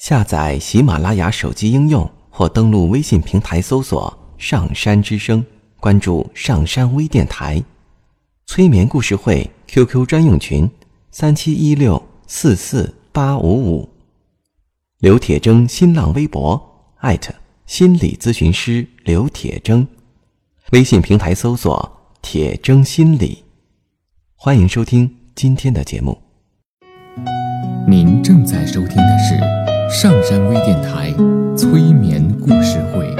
下载喜马拉雅手机应用或登录微信平台搜索“上山之声”，关注上山微电台。催眠故事会 QQ 专用群：三七一六四四八五五。刘铁铮新浪微博艾特心理咨询师刘铁铮，微信平台搜索“铁铮心理”。欢迎收听今天的节目。您正在收听的是上山微电台催眠故事会。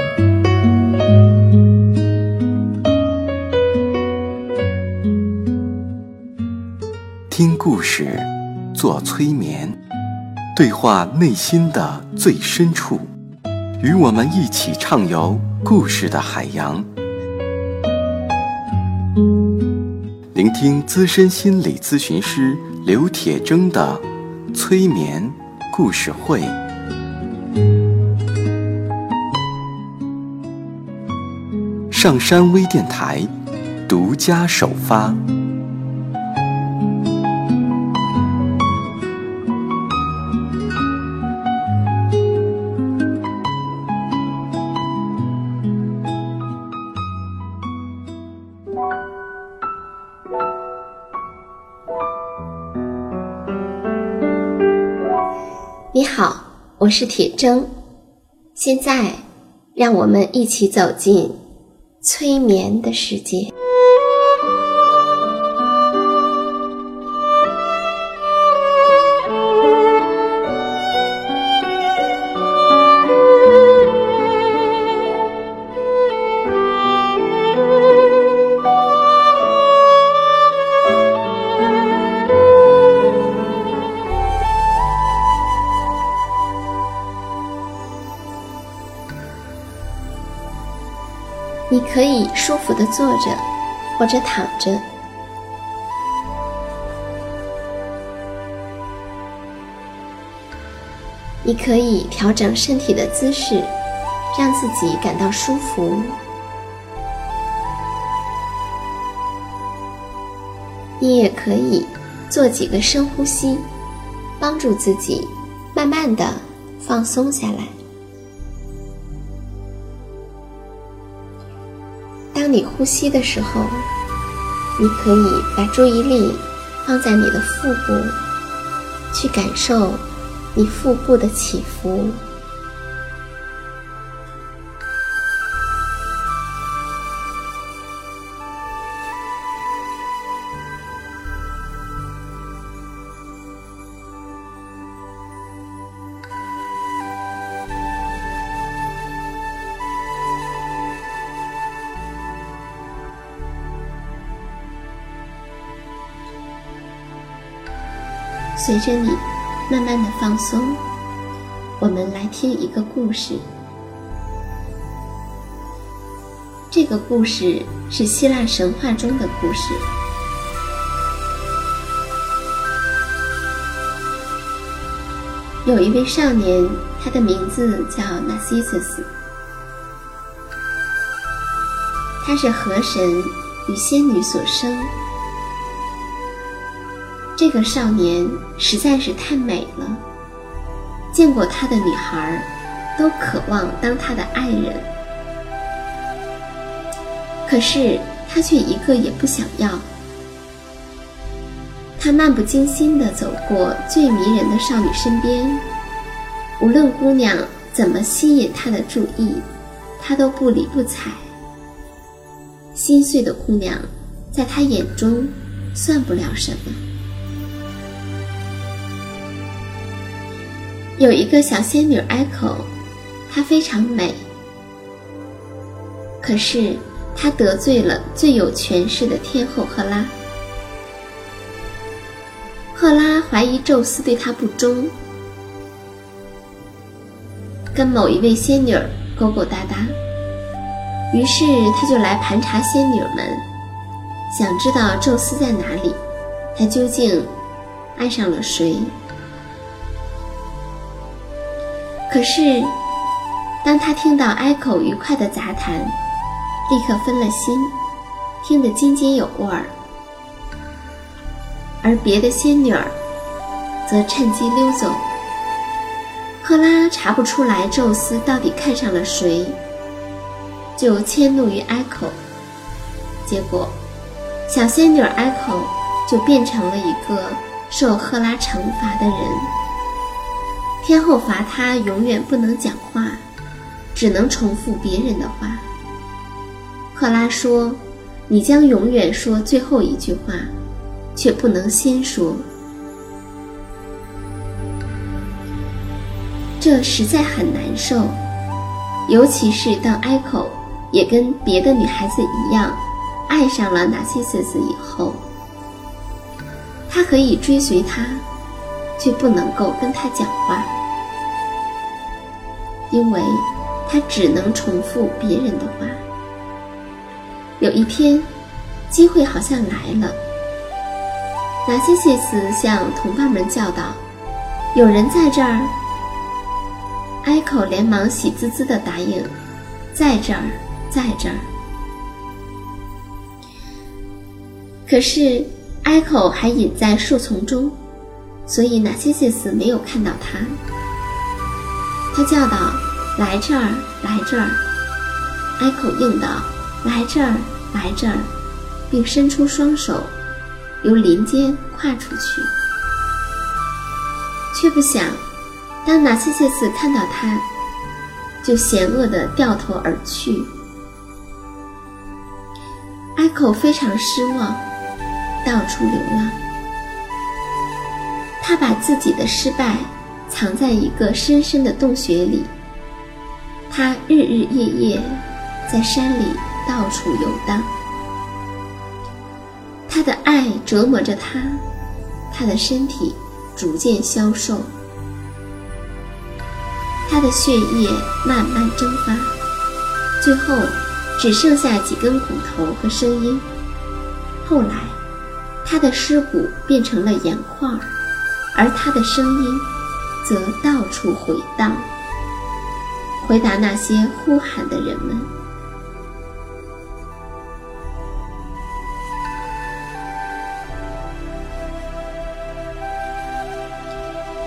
听故事，做催眠，对话内心的最深处，与我们一起畅游故事的海洋。聆听资深心理咨询师刘铁铮的催眠故事会。上山微电台独家首发。我是铁铮。现在，让我们一起走进催眠的世界。你可以舒服的坐着，或者躺着。你可以调整身体的姿势，让自己感到舒服。你也可以做几个深呼吸，帮助自己慢慢的放松下来。当你呼吸的时候，你可以把注意力放在你的腹部，去感受你腹部的起伏。随着你慢慢的放松，我们来听一个故事。这个故事是希腊神话中的故事。有一位少年，他的名字叫 Narcissus，他是河神与仙女所生。这个少年实在是太美了，见过他的女孩都渴望当他的爱人，可是他却一个也不想要。他漫不经心地走过最迷人的少女身边，无论姑娘怎么吸引他的注意，他都不理不睬。心碎的姑娘，在他眼中算不了什么。有一个小仙女 Echo，，她非常美，可是她得罪了最有权势的天后赫拉。赫拉怀疑宙斯对她不忠，跟某一位仙女勾勾搭搭，于是他就来盘查仙女们，想知道宙斯在哪里，他究竟爱上了谁。可是，当他听到埃口愉快的杂谈，立刻分了心，听得津津有味儿。而别的仙女儿则趁机溜走。赫拉查不出来宙斯到底看上了谁，就迁怒于埃口，结果小仙女埃口就变成了一个受赫拉惩罚的人。天后罚他永远不能讲话，只能重复别人的话。赫拉说：“你将永远说最后一句话，却不能先说。”这实在很难受，尤其是当埃口也跟别的女孩子一样爱上了纳西瑟斯以后，他可以追随他，却不能够跟他讲话，因为他只能重复别人的话。有一天，机会好像来了，纳西瑟斯向同伴们叫道：“有人在这儿。”埃口连忙喜滋滋的答应：“在这儿，在这儿。”可是艾口还隐在树丛中，所以纳西西斯没有看到他。他叫道：“来这儿，来这儿！”埃口应道：“来这儿，来这儿！”并伸出双手，由林间跨出去，却不想。当纳西西斯看到他，就嫌恶地掉头而去。埃口非常失望，到处流浪。他把自己的失败藏在一个深深的洞穴里。他日日夜夜在山里到处游荡。他的爱折磨着他，他的身体逐渐消瘦。他的血液慢慢蒸发，最后只剩下几根骨头和声音。后来，他的尸骨变成了盐块，而他的声音则到处回荡，回答那些呼喊的人们。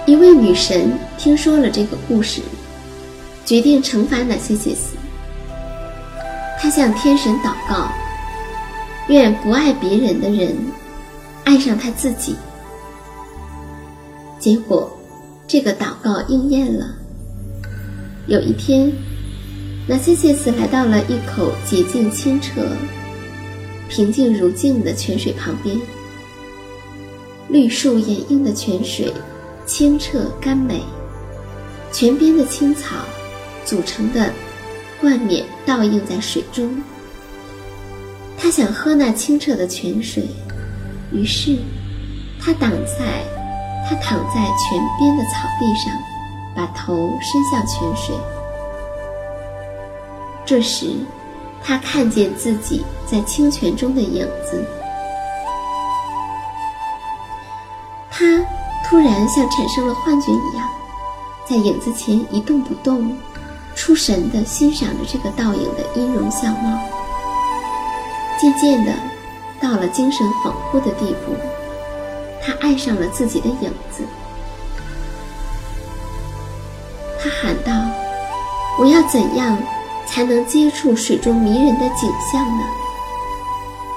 一位女神听说了这个故事，决定惩罚纳西西斯。她向天神祷告，愿不爱别人的人爱上他自己。结果，这个祷告应验了。有一天，纳西西斯来到了一口洁净清澈、平静如镜的泉水旁边，绿树掩映的泉水。清澈甘美，泉边的青草组成的冠冕倒映在水中。他想喝那清澈的泉水，于是他挡在他躺在泉边的草地上，把头伸向泉水。这时，他看见自己在清泉中的影子，他。突然像产生了幻觉一样，在影子前一动不动，出神地欣赏着这个倒影的音容笑貌。渐渐的，到了精神恍惚的地步，他爱上了自己的影子。他喊道：“我要怎样才能接触水中迷人的景象呢？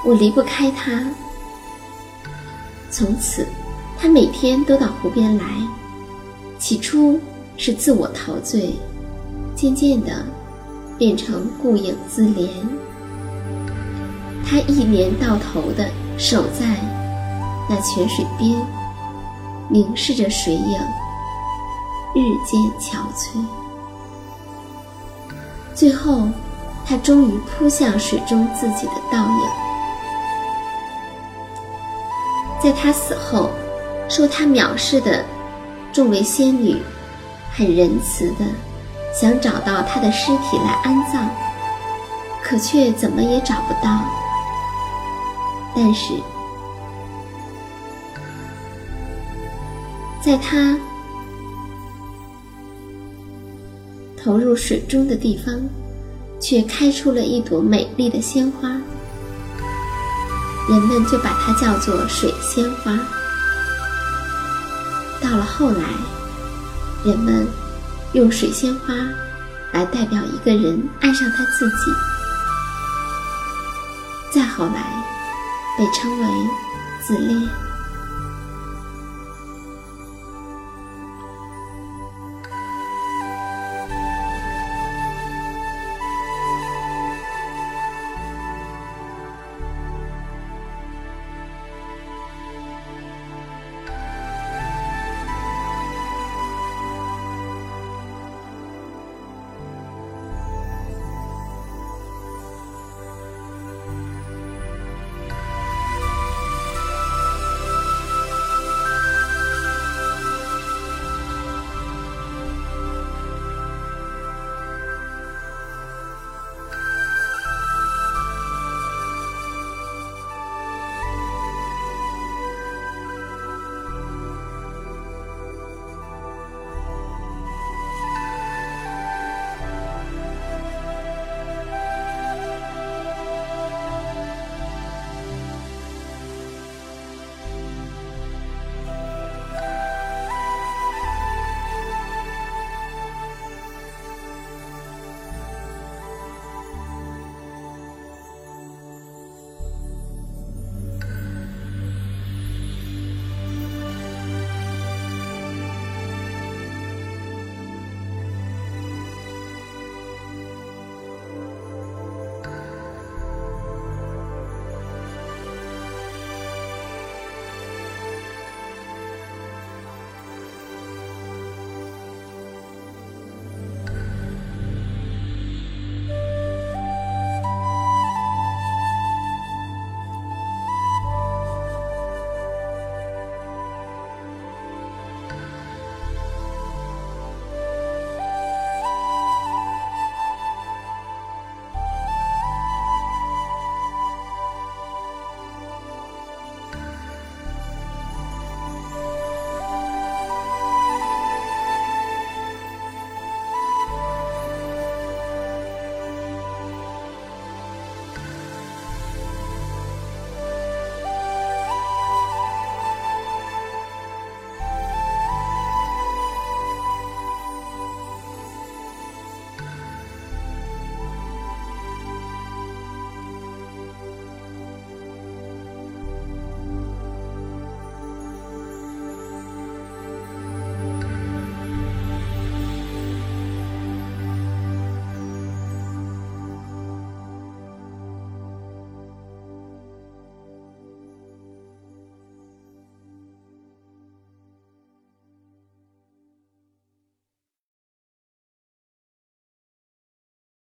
我离不开它。”从此。他每天都到湖边来，起初是自我陶醉，渐渐的变成顾影自怜。他一年到头的守在那泉水边，凝视着水影，日渐憔悴。最后，他终于扑向水中自己的倒影。在他死后。受他藐视的众位仙女，很仁慈的想找到他的尸体来安葬，可却怎么也找不到。但是，在他投入水中的地方，却开出了一朵美丽的鲜花，人们就把它叫做水仙花。到了后来，人们用水仙花来代表一个人爱上他自己。再后来，被称为自恋。